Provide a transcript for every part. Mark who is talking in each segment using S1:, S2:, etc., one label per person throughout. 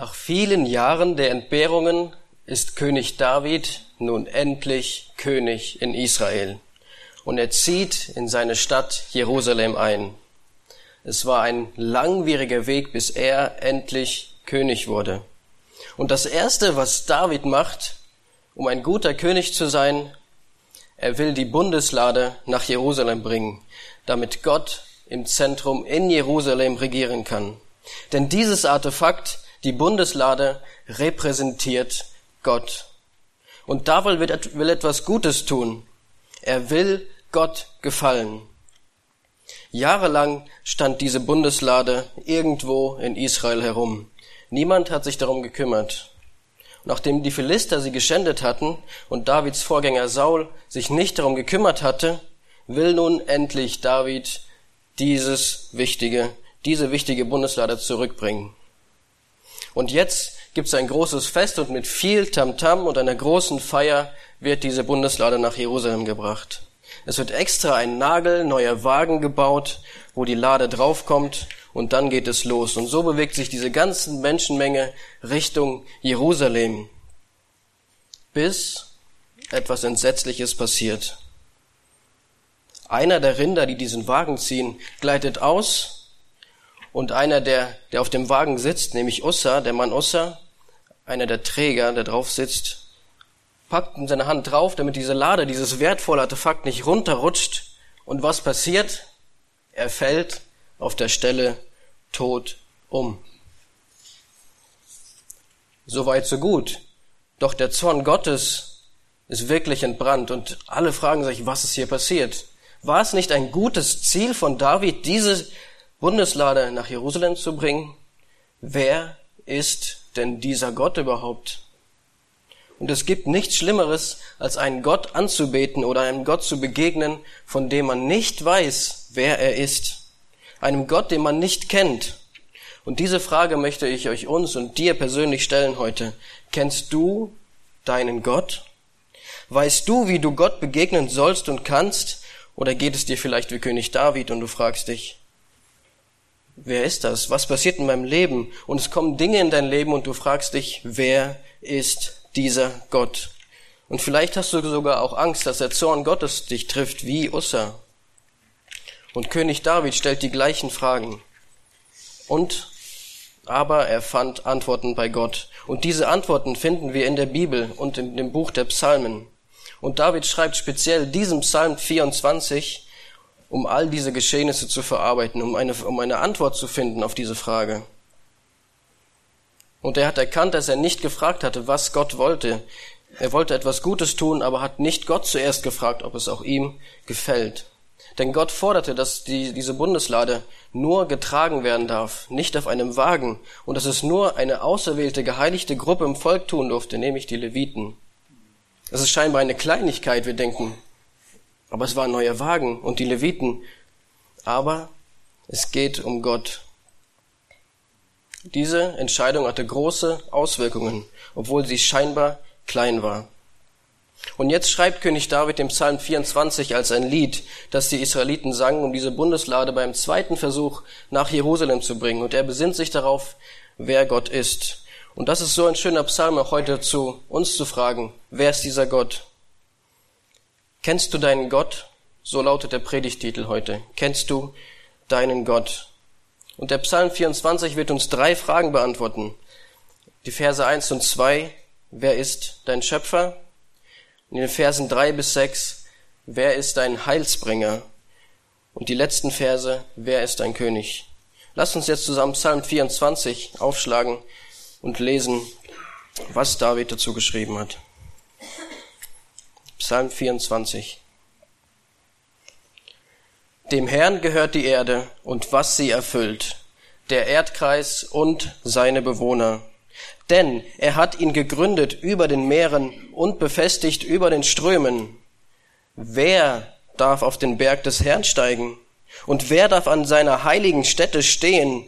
S1: Nach vielen Jahren der Entbehrungen ist König David nun endlich König in Israel und er zieht in seine Stadt Jerusalem ein. Es war ein langwieriger Weg, bis er endlich König wurde. Und das Erste, was David macht, um ein guter König zu sein, er will die Bundeslade nach Jerusalem bringen, damit Gott im Zentrum in Jerusalem regieren kann. Denn dieses Artefakt, die Bundeslade, repräsentiert Gott. Und David will etwas Gutes tun. Er will Gott gefallen. Jahrelang stand diese Bundeslade irgendwo in Israel herum. Niemand hat sich darum gekümmert. Nachdem die Philister sie geschändet hatten und Davids Vorgänger Saul sich nicht darum gekümmert hatte, will nun endlich David dieses wichtige, diese wichtige Bundeslade zurückbringen. Und jetzt gibt es ein großes Fest und mit viel Tamtam -Tam und einer großen Feier wird diese Bundeslade nach Jerusalem gebracht. Es wird extra ein Nagel, neuer Wagen gebaut, wo die Lade draufkommt und dann geht es los. Und so bewegt sich diese ganze Menschenmenge Richtung Jerusalem, bis etwas Entsetzliches passiert. Einer der Rinder, die diesen Wagen ziehen, gleitet aus und einer, der, der auf dem Wagen sitzt, nämlich Ussa, der Mann Ussa, einer der Träger, der drauf sitzt, packt in seine Hand drauf, damit diese Lade, dieses wertvolle Artefakt nicht runterrutscht. Und was passiert? Er fällt auf der Stelle tot um. Soweit so gut. Doch der Zorn Gottes ist wirklich entbrannt und alle fragen sich, was ist hier passiert? War es nicht ein gutes Ziel von David, diese Bundeslade nach Jerusalem zu bringen? Wer ist denn dieser Gott überhaupt? Und es gibt nichts Schlimmeres, als einen Gott anzubeten oder einem Gott zu begegnen, von dem man nicht weiß, wer er ist. Einem Gott, den man nicht kennt. Und diese Frage möchte ich euch uns und dir persönlich stellen heute. Kennst du deinen Gott? Weißt du, wie du Gott begegnen sollst und kannst? Oder geht es dir vielleicht wie König David und du fragst dich, wer ist das? Was passiert in meinem Leben? Und es kommen Dinge in dein Leben und du fragst dich, wer ist dieser Gott? Und vielleicht hast du sogar auch Angst, dass der Zorn Gottes dich trifft wie Ussa. Und König David stellt die gleichen Fragen. Und aber er fand Antworten bei Gott. Und diese Antworten finden wir in der Bibel und in dem Buch der Psalmen. Und David schreibt speziell diesen Psalm 24, um all diese Geschehnisse zu verarbeiten, um eine, um eine Antwort zu finden auf diese Frage. Und er hat erkannt, dass er nicht gefragt hatte, was Gott wollte. Er wollte etwas Gutes tun, aber hat nicht Gott zuerst gefragt, ob es auch ihm gefällt. Denn Gott forderte, dass die, diese Bundeslade nur getragen werden darf, nicht auf einem Wagen, und dass es nur eine auserwählte, geheiligte Gruppe im Volk tun durfte, nämlich die Leviten. Das ist scheinbar eine Kleinigkeit, wir denken. Aber es war ein neuer Wagen und die Leviten. Aber es geht um Gott. Diese Entscheidung hatte große Auswirkungen, obwohl sie scheinbar klein war. Und jetzt schreibt König David im Psalm 24 als ein Lied, das die Israeliten sangen, um diese Bundeslade beim zweiten Versuch nach Jerusalem zu bringen. Und er besinnt sich darauf, wer Gott ist. Und das ist so ein schöner Psalm auch heute zu uns zu fragen, wer ist dieser Gott? Kennst du deinen Gott? So lautet der Predigtitel heute. Kennst du deinen Gott? Und der Psalm 24 wird uns drei Fragen beantworten. Die Verse 1 und 2, wer ist dein Schöpfer? In den Versen 3 bis 6, wer ist dein Heilsbringer? Und die letzten Verse, wer ist dein König? Lasst uns jetzt zusammen Psalm 24 aufschlagen und lesen, was David dazu geschrieben hat. Psalm 24. Dem Herrn gehört die Erde und was sie erfüllt, der Erdkreis und seine Bewohner. Denn er hat ihn gegründet über den Meeren und befestigt über den Strömen. Wer darf auf den Berg des Herrn steigen? Und wer darf an seiner heiligen Stätte stehen?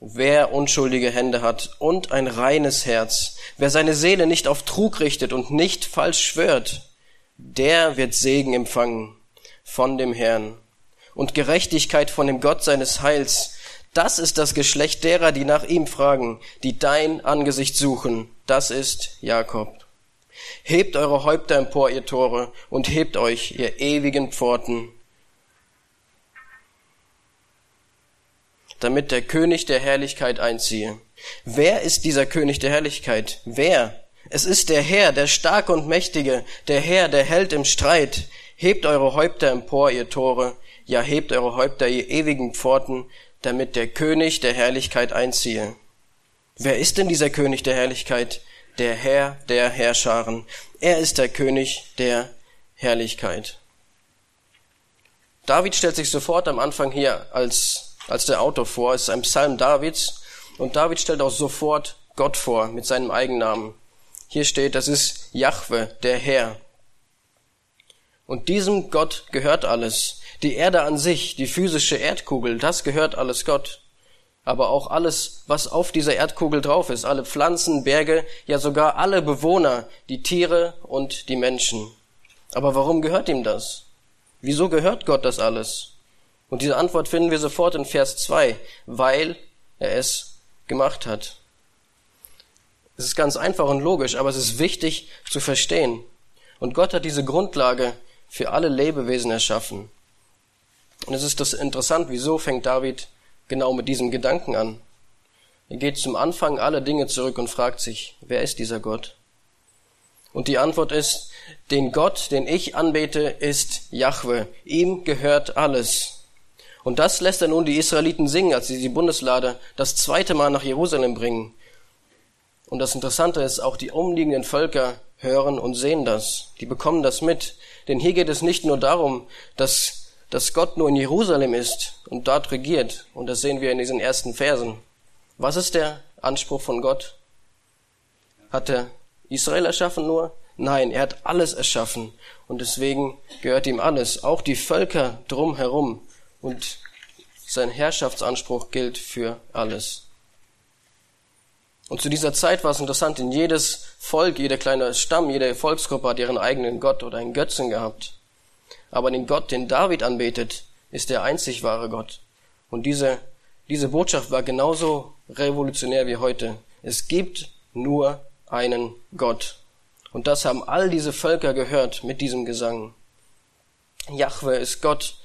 S1: Wer unschuldige Hände hat und ein reines Herz, wer seine Seele nicht auf Trug richtet und nicht falsch schwört, der wird Segen empfangen von dem Herrn und Gerechtigkeit von dem Gott seines Heils. Das ist das Geschlecht derer, die nach ihm fragen, die dein Angesicht suchen. Das ist Jakob. Hebt eure Häupter empor, ihr Tore, und hebt euch, ihr ewigen Pforten, damit der König der Herrlichkeit einziehe. Wer ist dieser König der Herrlichkeit? Wer? Es ist der Herr, der Starke und Mächtige, der Herr, der Held im Streit. Hebt eure Häupter empor, ihr Tore, ja hebt eure Häupter, ihr ewigen Pforten, damit der König der Herrlichkeit einziehe. Wer ist denn dieser König der Herrlichkeit? Der Herr der Herrscharen. Er ist der König der Herrlichkeit. David stellt sich sofort am Anfang hier als, als der Autor vor. Es ist ein Psalm Davids. Und David stellt auch sofort Gott vor mit seinem Eigennamen. Hier steht, das ist Jahwe, der Herr. Und diesem Gott gehört alles. Die Erde an sich, die physische Erdkugel, das gehört alles Gott. Aber auch alles, was auf dieser Erdkugel drauf ist, alle Pflanzen, Berge, ja sogar alle Bewohner, die Tiere und die Menschen. Aber warum gehört ihm das? Wieso gehört Gott das alles? Und diese Antwort finden wir sofort in Vers 2, weil er es gemacht hat. Es ist ganz einfach und logisch, aber es ist wichtig zu verstehen. Und Gott hat diese Grundlage für alle Lebewesen erschaffen. Und es ist das interessant, wieso fängt David genau mit diesem Gedanken an? Er geht zum Anfang aller Dinge zurück und fragt sich, wer ist dieser Gott? Und die Antwort ist, den Gott, den ich anbete, ist Jahwe. Ihm gehört alles. Und das lässt er nun die Israeliten singen, als sie die Bundeslade das zweite Mal nach Jerusalem bringen. Und das Interessante ist, auch die umliegenden Völker hören und sehen das. Die bekommen das mit. Denn hier geht es nicht nur darum, dass dass Gott nur in Jerusalem ist und dort regiert. Und das sehen wir in diesen ersten Versen. Was ist der Anspruch von Gott? Hat er Israel erschaffen nur? Nein, er hat alles erschaffen. Und deswegen gehört ihm alles, auch die Völker drumherum. Und sein Herrschaftsanspruch gilt für alles. Und zu dieser Zeit war es interessant, in jedes Volk, jeder kleine Stamm, jede Volksgruppe hat ihren eigenen Gott oder einen Götzen gehabt. Aber den Gott, den David anbetet, ist der einzig wahre Gott. Und diese, diese Botschaft war genauso revolutionär wie heute. Es gibt nur einen Gott. Und das haben all diese Völker gehört mit diesem Gesang. Jahwe ist Gott,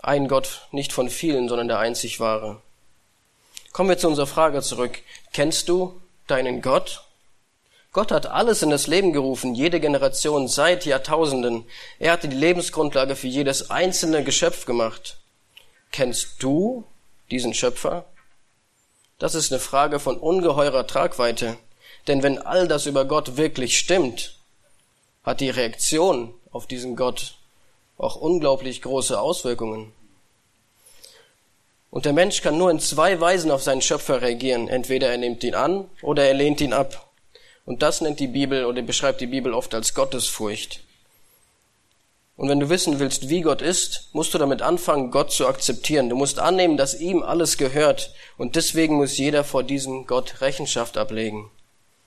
S1: ein Gott, nicht von vielen, sondern der einzig wahre. Kommen wir zu unserer Frage zurück. Kennst du deinen Gott? Gott hat alles in das Leben gerufen, jede Generation seit Jahrtausenden. Er hatte die Lebensgrundlage für jedes einzelne Geschöpf gemacht. Kennst du diesen Schöpfer? Das ist eine Frage von ungeheurer Tragweite. Denn wenn all das über Gott wirklich stimmt, hat die Reaktion auf diesen Gott auch unglaublich große Auswirkungen. Und der Mensch kann nur in zwei Weisen auf seinen Schöpfer reagieren. Entweder er nimmt ihn an oder er lehnt ihn ab. Und das nennt die Bibel oder beschreibt die Bibel oft als Gottesfurcht. Und wenn du wissen willst, wie Gott ist, musst du damit anfangen, Gott zu akzeptieren. Du musst annehmen, dass ihm alles gehört. Und deswegen muss jeder vor diesem Gott Rechenschaft ablegen.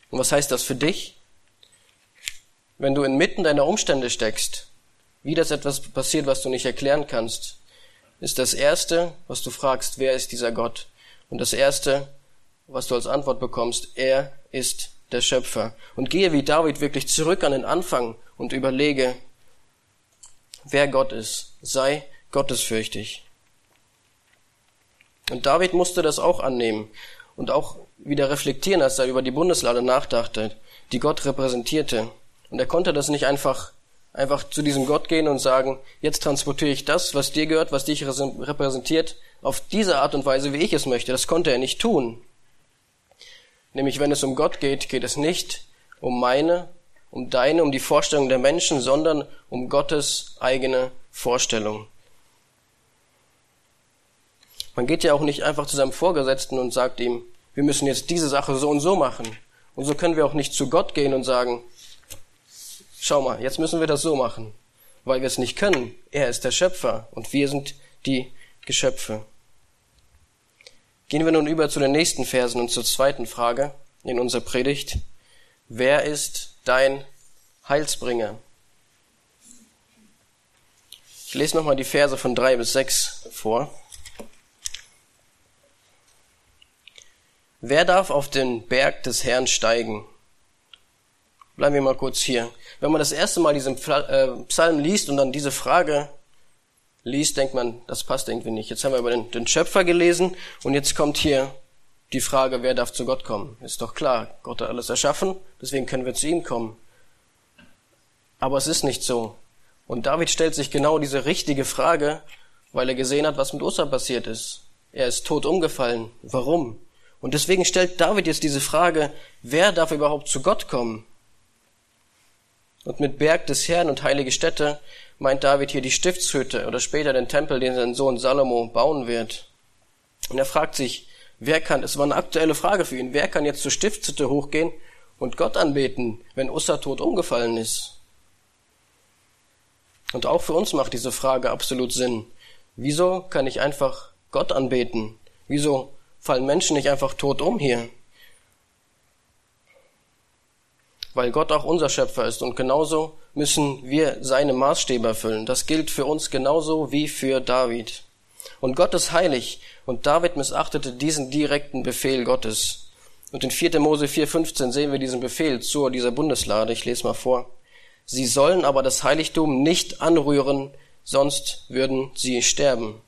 S1: Und was heißt das für dich? Wenn du inmitten deiner Umstände steckst, wie das etwas passiert, was du nicht erklären kannst, ist das Erste, was du fragst, wer ist dieser Gott? Und das Erste, was du als Antwort bekommst, er ist der Schöpfer. Und gehe wie David wirklich zurück an den Anfang und überlege, wer Gott ist. Sei gottesfürchtig. Und David musste das auch annehmen und auch wieder reflektieren, als er über die Bundeslade nachdachte, die Gott repräsentierte. Und er konnte das nicht einfach, einfach zu diesem Gott gehen und sagen, jetzt transportiere ich das, was dir gehört, was dich repräsentiert, auf diese Art und Weise, wie ich es möchte. Das konnte er nicht tun. Nämlich wenn es um Gott geht, geht es nicht um meine, um deine, um die Vorstellung der Menschen, sondern um Gottes eigene Vorstellung. Man geht ja auch nicht einfach zu seinem Vorgesetzten und sagt ihm, wir müssen jetzt diese Sache so und so machen. Und so können wir auch nicht zu Gott gehen und sagen, schau mal, jetzt müssen wir das so machen, weil wir es nicht können. Er ist der Schöpfer und wir sind die Geschöpfe. Gehen wir nun über zu den nächsten Versen und zur zweiten Frage in unserer Predigt. Wer ist dein Heilsbringer? Ich lese nochmal die Verse von drei bis sechs vor. Wer darf auf den Berg des Herrn steigen? Bleiben wir mal kurz hier. Wenn man das erste Mal diesen äh, Psalm liest und dann diese Frage liest, denkt man, das passt irgendwie nicht. Jetzt haben wir über den, den Schöpfer gelesen und jetzt kommt hier die Frage, wer darf zu Gott kommen? Ist doch klar, Gott hat alles erschaffen, deswegen können wir zu ihm kommen. Aber es ist nicht so. Und David stellt sich genau diese richtige Frage, weil er gesehen hat, was mit Ussa passiert ist. Er ist tot umgefallen. Warum? Und deswegen stellt David jetzt diese Frage, wer darf überhaupt zu Gott kommen? Und mit Berg des Herrn und heilige Städte meint David hier die Stiftshütte oder später den Tempel, den sein Sohn Salomo bauen wird. Und er fragt sich, wer kann, es war eine aktuelle Frage für ihn, wer kann jetzt zur Stiftshütte hochgehen und Gott anbeten, wenn Ussa tot umgefallen ist? Und auch für uns macht diese Frage absolut Sinn. Wieso kann ich einfach Gott anbeten? Wieso fallen Menschen nicht einfach tot um hier? Weil Gott auch unser Schöpfer ist und genauso müssen wir seine Maßstäbe erfüllen. Das gilt für uns genauso wie für David. Und Gott ist heilig und David missachtete diesen direkten Befehl Gottes. Und in 4. Mose 4,15 sehen wir diesen Befehl zu dieser Bundeslade. Ich lese mal vor. Sie sollen aber das Heiligtum nicht anrühren, sonst würden sie sterben.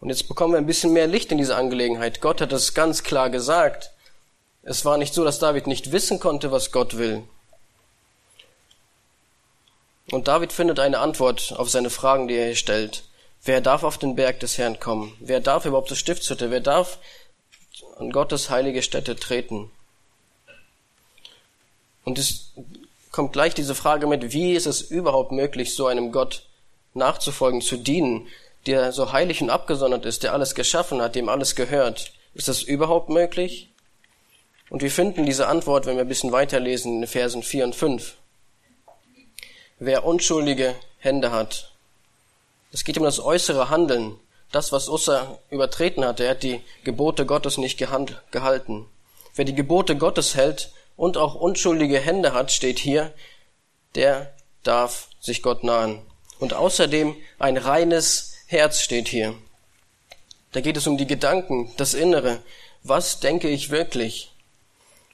S1: Und jetzt bekommen wir ein bisschen mehr Licht in diese Angelegenheit. Gott hat es ganz klar gesagt. Es war nicht so, dass David nicht wissen konnte, was Gott will. Und David findet eine Antwort auf seine Fragen, die er hier stellt. Wer darf auf den Berg des Herrn kommen? Wer darf überhaupt zur Stiftshütte? Wer darf an Gottes heilige Stätte treten? Und es kommt gleich diese Frage mit, wie ist es überhaupt möglich, so einem Gott nachzufolgen, zu dienen, der so heilig und abgesondert ist, der alles geschaffen hat, dem alles gehört. Ist das überhaupt möglich? Und wir finden diese Antwort, wenn wir ein bisschen weiterlesen, in den Versen 4 und 5. Wer unschuldige Hände hat. Es geht um das äußere Handeln. Das, was Ussa übertreten hat, er hat die Gebote Gottes nicht gehalten. Wer die Gebote Gottes hält und auch unschuldige Hände hat, steht hier, der darf sich Gott nahen. Und außerdem ein reines Herz steht hier. Da geht es um die Gedanken, das Innere. Was denke ich wirklich?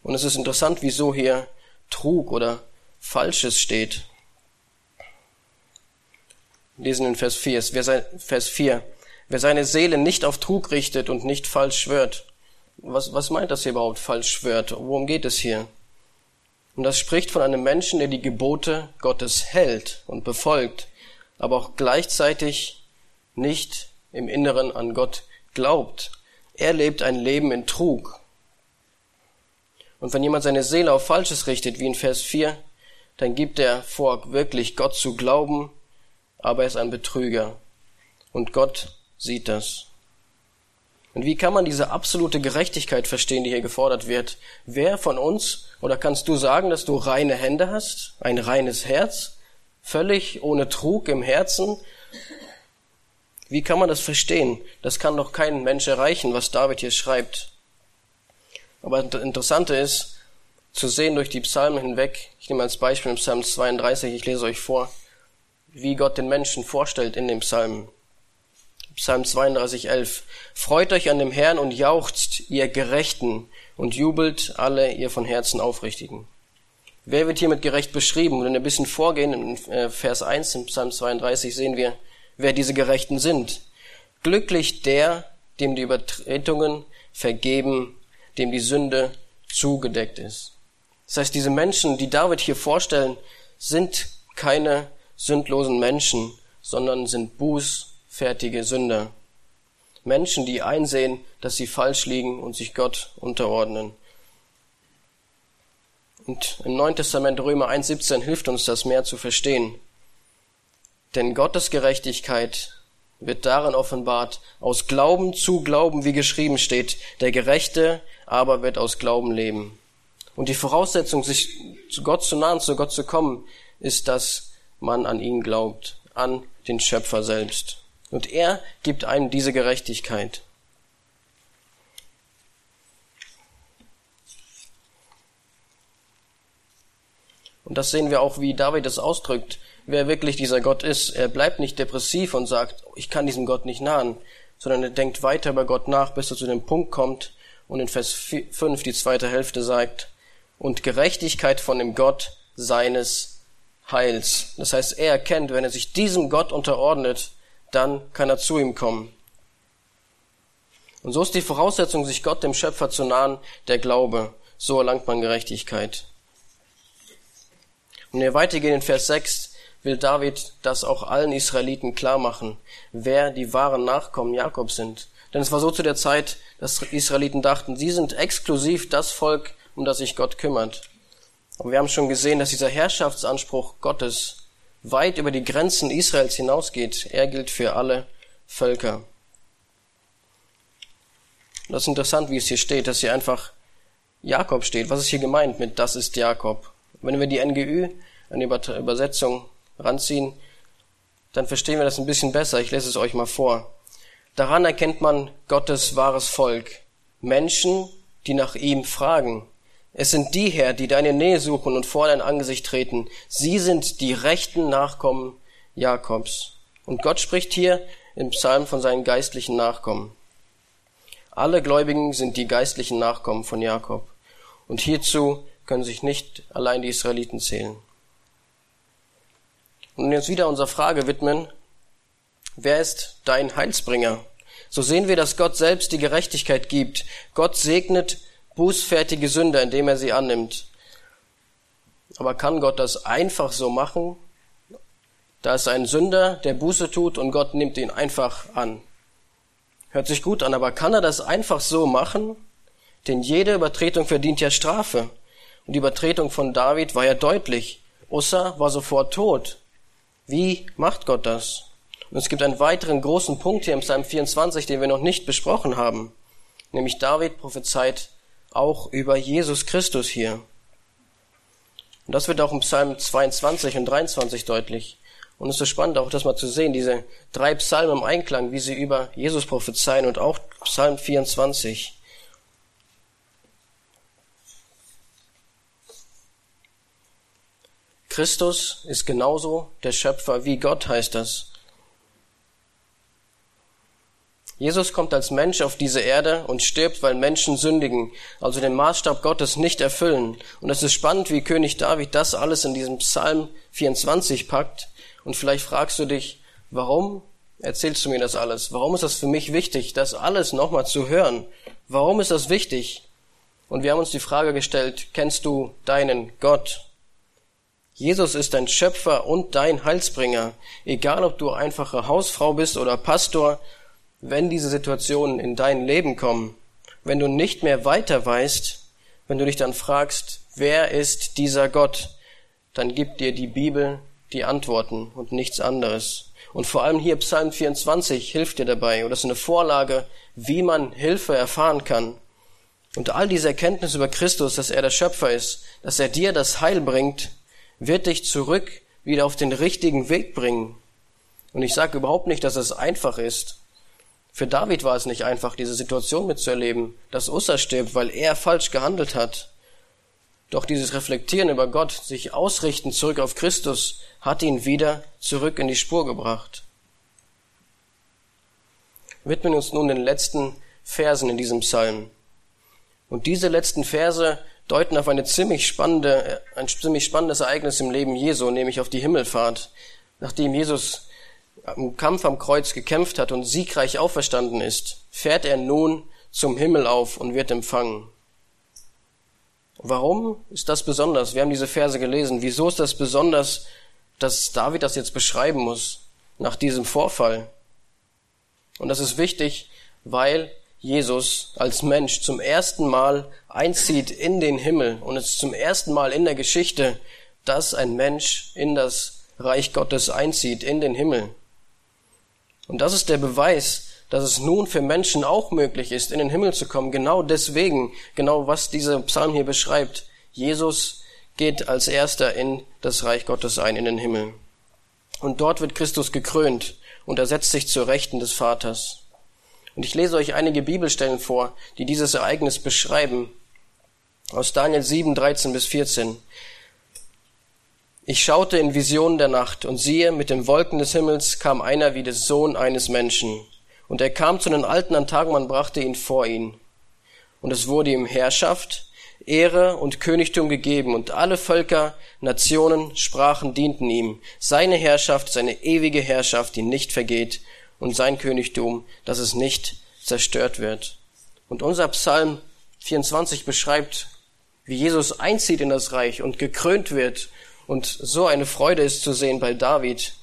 S1: Und es ist interessant, wieso hier Trug oder Falsches steht. Wir lesen in Vers 4, wer sein, Vers 4. Wer seine Seele nicht auf Trug richtet und nicht falsch schwört. Was, was meint das hier überhaupt, falsch schwört? Worum geht es hier? Und das spricht von einem Menschen, der die Gebote Gottes hält und befolgt, aber auch gleichzeitig nicht im Inneren an Gott glaubt. Er lebt ein Leben in Trug. Und wenn jemand seine Seele auf Falsches richtet, wie in Vers 4, dann gibt er vor, wirklich Gott zu glauben, aber er ist ein Betrüger. Und Gott sieht das. Und wie kann man diese absolute Gerechtigkeit verstehen, die hier gefordert wird? Wer von uns, oder kannst du sagen, dass du reine Hände hast, ein reines Herz, völlig ohne Trug im Herzen? Wie kann man das verstehen? Das kann doch kein Mensch erreichen, was David hier schreibt. Aber das Interessante ist, zu sehen durch die Psalmen hinweg, ich nehme als Beispiel Psalm 32, ich lese euch vor, wie Gott den Menschen vorstellt in dem Psalm. Psalm 32, 11. Freut euch an dem Herrn und jauchzt, ihr Gerechten, und jubelt alle, ihr von Herzen Aufrichtigen. Wer wird hier mit gerecht beschrieben? Und wenn wir ein bisschen vorgehen, in äh, Vers 1 in Psalm 32 sehen wir, wer diese Gerechten sind. Glücklich der, dem die Übertretungen vergeben, dem die Sünde zugedeckt ist. Das heißt, diese Menschen, die David hier vorstellen, sind keine sündlosen Menschen, sondern sind bußfertige Sünder. Menschen, die einsehen, dass sie falsch liegen und sich Gott unterordnen. Und im Neuen Testament Römer 1.17 hilft uns das mehr zu verstehen. Denn Gottes Gerechtigkeit wird darin offenbart, aus Glauben zu Glauben, wie geschrieben steht, der Gerechte aber wird aus Glauben leben. Und die Voraussetzung, sich zu Gott zu nahen, zu Gott zu kommen, ist, dass man an ihn glaubt, an den Schöpfer selbst. Und er gibt einem diese Gerechtigkeit. Und das sehen wir auch, wie David es ausdrückt, wer wirklich dieser Gott ist. Er bleibt nicht depressiv und sagt, ich kann diesem Gott nicht nahen, sondern er denkt weiter über Gott nach, bis er zu dem Punkt kommt, Und in Vers 5 die zweite Hälfte sagt, und Gerechtigkeit von dem Gott seines Heils. Das heißt, er erkennt, wenn er sich diesem Gott unterordnet, dann kann er zu ihm kommen. Und so ist die Voraussetzung, sich Gott, dem Schöpfer, zu nahen, der Glaube. So erlangt man Gerechtigkeit. Und wir weitergehen in Vers 6, will David das auch allen Israeliten klar machen, wer die wahren Nachkommen Jakobs sind. Denn es war so zu der Zeit, dass Israeliten dachten, sie sind exklusiv das Volk, um das sich Gott kümmert. Aber wir haben schon gesehen, dass dieser Herrschaftsanspruch Gottes weit über die Grenzen Israels hinausgeht. Er gilt für alle Völker. Und das ist interessant, wie es hier steht, dass hier einfach Jakob steht. Was ist hier gemeint mit das ist Jakob? Wenn wir die NGÜ, eine Übersetzung, ranziehen, dann verstehen wir das ein bisschen besser. Ich lese es euch mal vor. Daran erkennt man Gottes wahres Volk. Menschen, die nach ihm fragen. Es sind die Herr, die deine Nähe suchen und vor dein Angesicht treten. Sie sind die rechten Nachkommen Jakobs. Und Gott spricht hier im Psalm von seinen geistlichen Nachkommen. Alle Gläubigen sind die geistlichen Nachkommen von Jakob. Und hierzu können sich nicht allein die Israeliten zählen. Und jetzt wieder unserer Frage widmen, wer ist dein Heilsbringer? So sehen wir, dass Gott selbst die Gerechtigkeit gibt. Gott segnet bußfertige Sünder, indem er sie annimmt. Aber kann Gott das einfach so machen? Da ist ein Sünder, der Buße tut und Gott nimmt ihn einfach an. Hört sich gut an, aber kann er das einfach so machen? Denn jede Übertretung verdient ja Strafe. Und die Übertretung von David war ja deutlich. Ussa war sofort tot. Wie macht Gott das? Und es gibt einen weiteren großen Punkt hier im Psalm 24, den wir noch nicht besprochen haben. Nämlich David prophezeit auch über Jesus Christus hier. Und das wird auch im Psalm 22 und 23 deutlich. Und es ist spannend, auch das mal zu sehen, diese drei Psalmen im Einklang, wie sie über Jesus prophezeien und auch Psalm 24. Christus ist genauso der Schöpfer wie Gott, heißt das. Jesus kommt als Mensch auf diese Erde und stirbt, weil Menschen sündigen, also den Maßstab Gottes nicht erfüllen. Und es ist spannend, wie König David das alles in diesem Psalm 24 packt und vielleicht fragst du dich, warum erzählst du mir das alles? Warum ist das für mich wichtig, das alles nochmal zu hören? Warum ist das wichtig? Und wir haben uns die Frage gestellt, kennst du deinen Gott? Jesus ist dein Schöpfer und dein Heilsbringer. Egal ob du einfache Hausfrau bist oder Pastor, wenn diese Situationen in dein Leben kommen, wenn du nicht mehr weiter weißt, wenn du dich dann fragst, wer ist dieser Gott, dann gibt dir die Bibel die Antworten und nichts anderes. Und vor allem hier Psalm 24 hilft dir dabei, oder ist eine Vorlage, wie man Hilfe erfahren kann. Und all diese Erkenntnis über Christus, dass er der Schöpfer ist, dass er dir das Heil bringt, wird dich zurück wieder auf den richtigen Weg bringen. Und ich sage überhaupt nicht, dass es einfach ist. Für David war es nicht einfach, diese Situation mitzuerleben, dass Ussa stirbt, weil er falsch gehandelt hat. Doch dieses Reflektieren über Gott, sich ausrichten zurück auf Christus, hat ihn wieder zurück in die Spur gebracht. Widmen uns nun den letzten Versen in diesem Psalm. Und diese letzten Verse deuten auf eine ziemlich spannende, ein ziemlich spannendes Ereignis im Leben Jesu, nämlich auf die Himmelfahrt. Nachdem Jesus im Kampf am Kreuz gekämpft hat und siegreich auferstanden ist, fährt er nun zum Himmel auf und wird empfangen. Warum ist das besonders? Wir haben diese Verse gelesen. Wieso ist das besonders, dass David das jetzt beschreiben muss nach diesem Vorfall? Und das ist wichtig, weil Jesus als Mensch zum ersten Mal einzieht in den Himmel und es zum ersten Mal in der Geschichte, dass ein Mensch in das Reich Gottes einzieht, in den Himmel. Und das ist der Beweis, dass es nun für Menschen auch möglich ist, in den Himmel zu kommen. Genau deswegen, genau was dieser Psalm hier beschreibt. Jesus geht als erster in das Reich Gottes ein, in den Himmel. Und dort wird Christus gekrönt und er setzt sich zur Rechten des Vaters. Und ich lese euch einige Bibelstellen vor, die dieses Ereignis beschreiben. Aus Daniel 7, 13 bis 14. Ich schaute in Visionen der Nacht und siehe, mit den Wolken des Himmels kam einer wie der Sohn eines Menschen. Und er kam zu den Alten an Tag, man brachte ihn vor ihn. und es wurde ihm Herrschaft, Ehre und Königtum gegeben und alle Völker, Nationen, Sprachen dienten ihm. Seine Herrschaft, seine ewige Herrschaft, die nicht vergeht und sein Königtum, dass es nicht zerstört wird. Und unser Psalm 24 beschreibt, wie Jesus einzieht in das Reich und gekrönt wird und so eine Freude ist zu sehen bei David,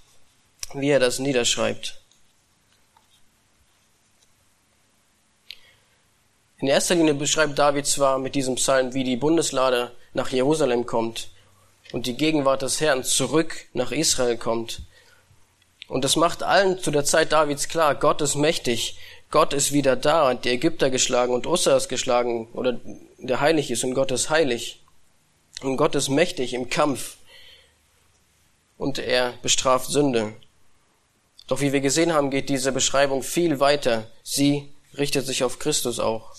S1: wie er das niederschreibt. In erster Linie beschreibt David zwar mit diesem Psalm, wie die Bundeslade nach Jerusalem kommt und die Gegenwart des Herrn zurück nach Israel kommt. Und das macht allen zu der Zeit Davids klar, Gott ist mächtig, Gott ist wieder da, hat die Ägypter geschlagen und Ussa ist geschlagen, oder der heilig ist und Gott ist heilig. Und Gott ist mächtig im Kampf und er bestraft Sünde. Doch wie wir gesehen haben, geht diese Beschreibung viel weiter. Sie richtet sich auf Christus auch.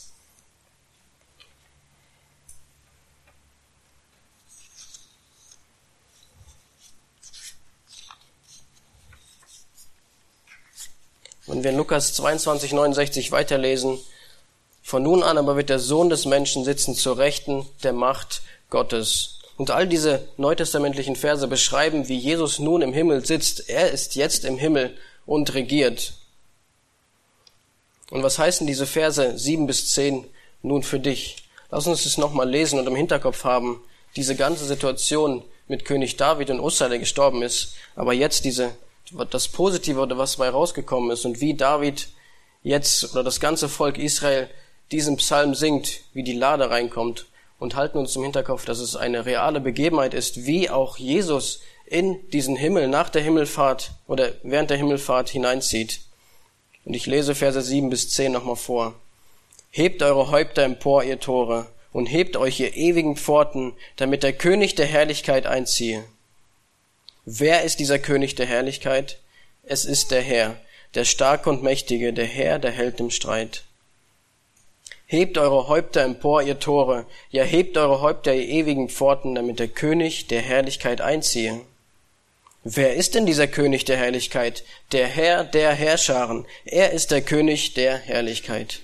S1: Wenn wir in Lukas 22, 69 weiterlesen, von nun an aber wird der Sohn des Menschen sitzen zur Rechten der Macht Gottes. Und all diese neutestamentlichen Verse beschreiben, wie Jesus nun im Himmel sitzt. Er ist jetzt im Himmel und regiert. Und was heißen diese Verse 7 bis 10 nun für dich? Lass uns es nochmal lesen und im Hinterkopf haben, diese ganze Situation mit König David und Ussa, der gestorben ist, aber jetzt diese das Positive oder was dabei rausgekommen ist und wie David jetzt oder das ganze Volk Israel diesen Psalm singt, wie die Lade reinkommt und halten uns im Hinterkopf, dass es eine reale Begebenheit ist, wie auch Jesus in diesen Himmel nach der Himmelfahrt oder während der Himmelfahrt hineinzieht. Und ich lese Verse 7 bis 10 nochmal vor. Hebt eure Häupter empor, ihr Tore, und hebt euch, ihr ewigen Pforten, damit der König der Herrlichkeit einziehe. Wer ist dieser König der Herrlichkeit? Es ist der Herr, der Starke und Mächtige, der Herr, der hält im Streit. Hebt eure Häupter empor, ihr Tore, ja hebt eure Häupter, ihr ewigen Pforten, damit der König der Herrlichkeit einziehe. Wer ist denn dieser König der Herrlichkeit? Der Herr der Herrscharen. Er ist der König der Herrlichkeit.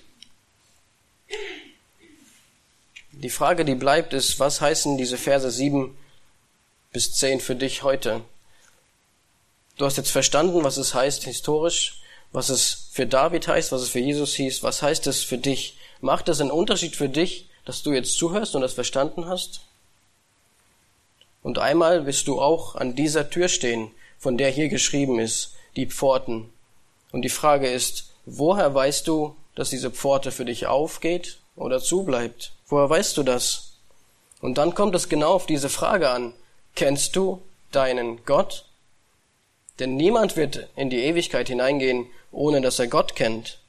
S1: Die Frage, die bleibt, ist, was heißen diese Verse sieben bis zehn für dich heute? Du hast jetzt verstanden, was es heißt historisch, was es für David heißt, was es für Jesus hieß. Was heißt es für dich? Macht es einen Unterschied für dich, dass du jetzt zuhörst und das verstanden hast? Und einmal wirst du auch an dieser Tür stehen, von der hier geschrieben ist, die Pforten. Und die Frage ist, woher weißt du, dass diese Pforte für dich aufgeht oder zubleibt? Woher weißt du das? Und dann kommt es genau auf diese Frage an. Kennst du deinen Gott? Denn niemand wird in die Ewigkeit hineingehen, ohne dass er Gott kennt.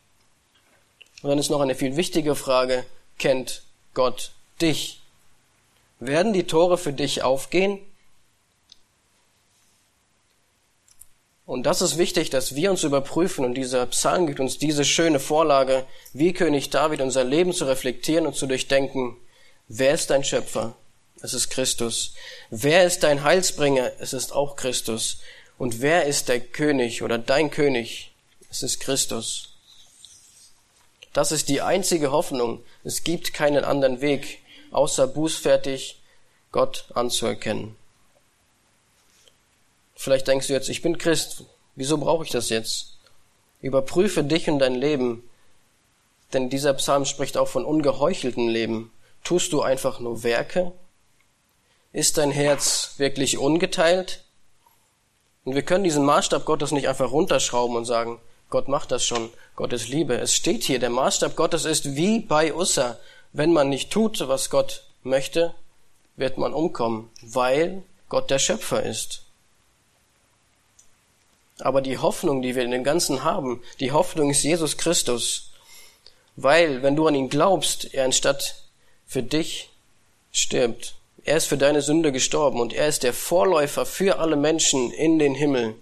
S1: Und dann ist noch eine viel wichtige Frage, kennt Gott dich? Werden die Tore für dich aufgehen? Und das ist wichtig, dass wir uns überprüfen und dieser Psalm gibt uns diese schöne Vorlage, wie König David unser Leben zu reflektieren und zu durchdenken. Wer ist dein Schöpfer? Es ist Christus. Wer ist dein Heilsbringer? Es ist auch Christus. Und wer ist der König oder dein König? Es ist Christus. Das ist die einzige Hoffnung. Es gibt keinen anderen Weg, außer bußfertig Gott anzuerkennen. Vielleicht denkst du jetzt, ich bin Christ. Wieso brauche ich das jetzt? Überprüfe dich und dein Leben. Denn dieser Psalm spricht auch von ungeheucheltem Leben. Tust du einfach nur Werke? Ist dein Herz wirklich ungeteilt? Und wir können diesen Maßstab Gottes nicht einfach runterschrauben und sagen, Gott macht das schon, Gott ist Liebe. Es steht hier, der Maßstab Gottes ist wie bei Ussa. Wenn man nicht tut, was Gott möchte, wird man umkommen, weil Gott der Schöpfer ist. Aber die Hoffnung, die wir in dem Ganzen haben, die Hoffnung ist Jesus Christus. Weil, wenn du an ihn glaubst, er anstatt für dich stirbt. Er ist für deine Sünde gestorben und er ist der Vorläufer für alle Menschen in den Himmel.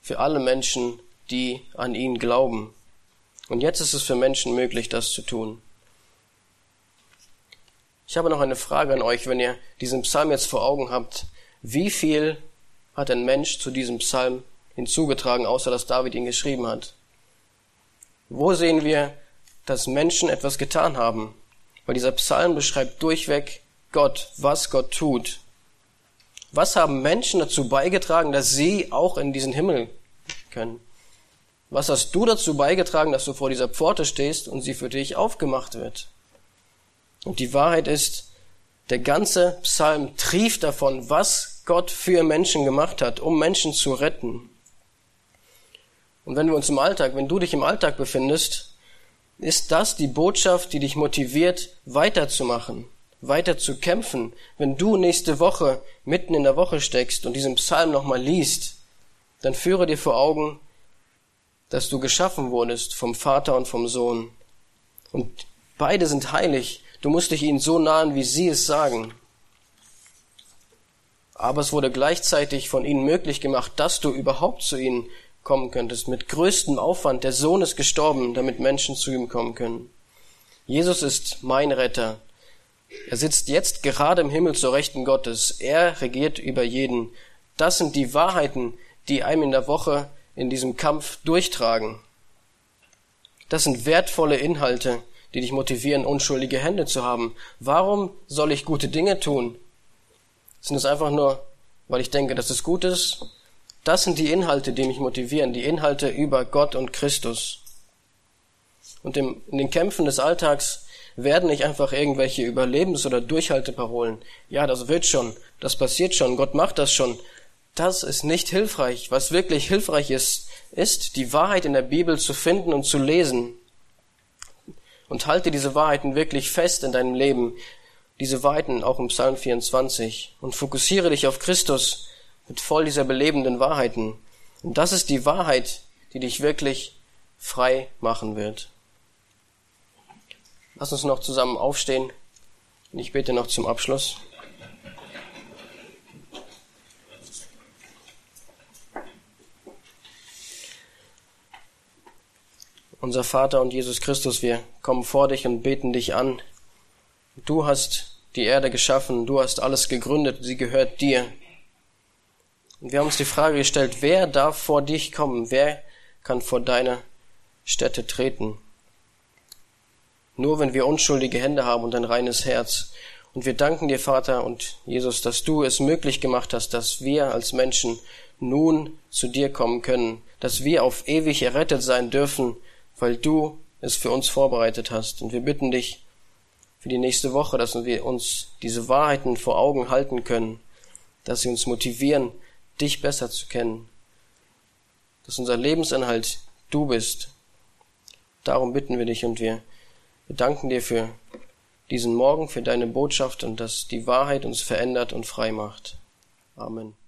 S1: Für alle Menschen, die an ihn glauben. Und jetzt ist es für Menschen möglich, das zu tun. Ich habe noch eine Frage an euch, wenn ihr diesen Psalm jetzt vor Augen habt. Wie viel hat ein Mensch zu diesem Psalm hinzugetragen, außer dass David ihn geschrieben hat? Wo sehen wir dass Menschen etwas getan haben. Weil dieser Psalm beschreibt durchweg Gott, was Gott tut. Was haben Menschen dazu beigetragen, dass sie auch in diesen Himmel können? Was hast du dazu beigetragen, dass du vor dieser Pforte stehst und sie für dich aufgemacht wird? Und die Wahrheit ist, der ganze Psalm trieft davon, was Gott für Menschen gemacht hat, um Menschen zu retten. Und wenn wir uns im Alltag, wenn du dich im Alltag befindest, ist das die Botschaft, die dich motiviert, weiterzumachen, weiter zu kämpfen. Wenn du nächste Woche mitten in der Woche steckst und diesen Psalm nochmal liest, dann führe dir vor Augen, dass du geschaffen wurdest vom Vater und vom Sohn. Und beide sind heilig. Du musst dich ihnen so nahen, wie sie es sagen. Aber es wurde gleichzeitig von ihnen möglich gemacht, dass du überhaupt zu ihnen kommen könntest. Mit größtem Aufwand. Der Sohn ist gestorben, damit Menschen zu ihm kommen können. Jesus ist mein Retter. Er sitzt jetzt gerade im Himmel zur Rechten Gottes. Er regiert über jeden. Das sind die Wahrheiten, die einem in der Woche in diesem Kampf durchtragen. Das sind wertvolle Inhalte, die dich motivieren, unschuldige Hände zu haben. Warum soll ich gute Dinge tun? Sind es einfach nur, weil ich denke, dass es gut ist? Das sind die Inhalte, die mich motivieren, die Inhalte über Gott und Christus. Und in den Kämpfen des Alltags werden nicht einfach irgendwelche Überlebens- oder Durchhalteparolen. Ja, das wird schon, das passiert schon, Gott macht das schon. Das ist nicht hilfreich. Was wirklich hilfreich ist, ist, die Wahrheit in der Bibel zu finden und zu lesen. Und halte diese Wahrheiten wirklich fest in deinem Leben. Diese Wahrheiten auch im Psalm 24. Und fokussiere dich auf Christus mit voll dieser belebenden Wahrheiten. Und das ist die Wahrheit, die dich wirklich frei machen wird. Lass uns noch zusammen aufstehen. Und ich bete noch zum Abschluss. Unser Vater und Jesus Christus, wir kommen vor dich und beten dich an. Du hast die Erde geschaffen, du hast alles gegründet, sie gehört dir. Und wir haben uns die Frage gestellt, wer darf vor dich kommen? Wer kann vor deine Stätte treten? Nur wenn wir unschuldige Hände haben und ein reines Herz. Und wir danken dir, Vater und Jesus, dass du es möglich gemacht hast, dass wir als Menschen nun zu dir kommen können, dass wir auf ewig errettet sein dürfen weil du es für uns vorbereitet hast. Und wir bitten dich für die nächste Woche, dass wir uns diese Wahrheiten vor Augen halten können, dass sie uns motivieren, dich besser zu kennen, dass unser Lebensinhalt du bist. Darum bitten wir dich und wir, wir danken dir für diesen Morgen, für deine Botschaft und dass die Wahrheit uns verändert und frei macht. Amen.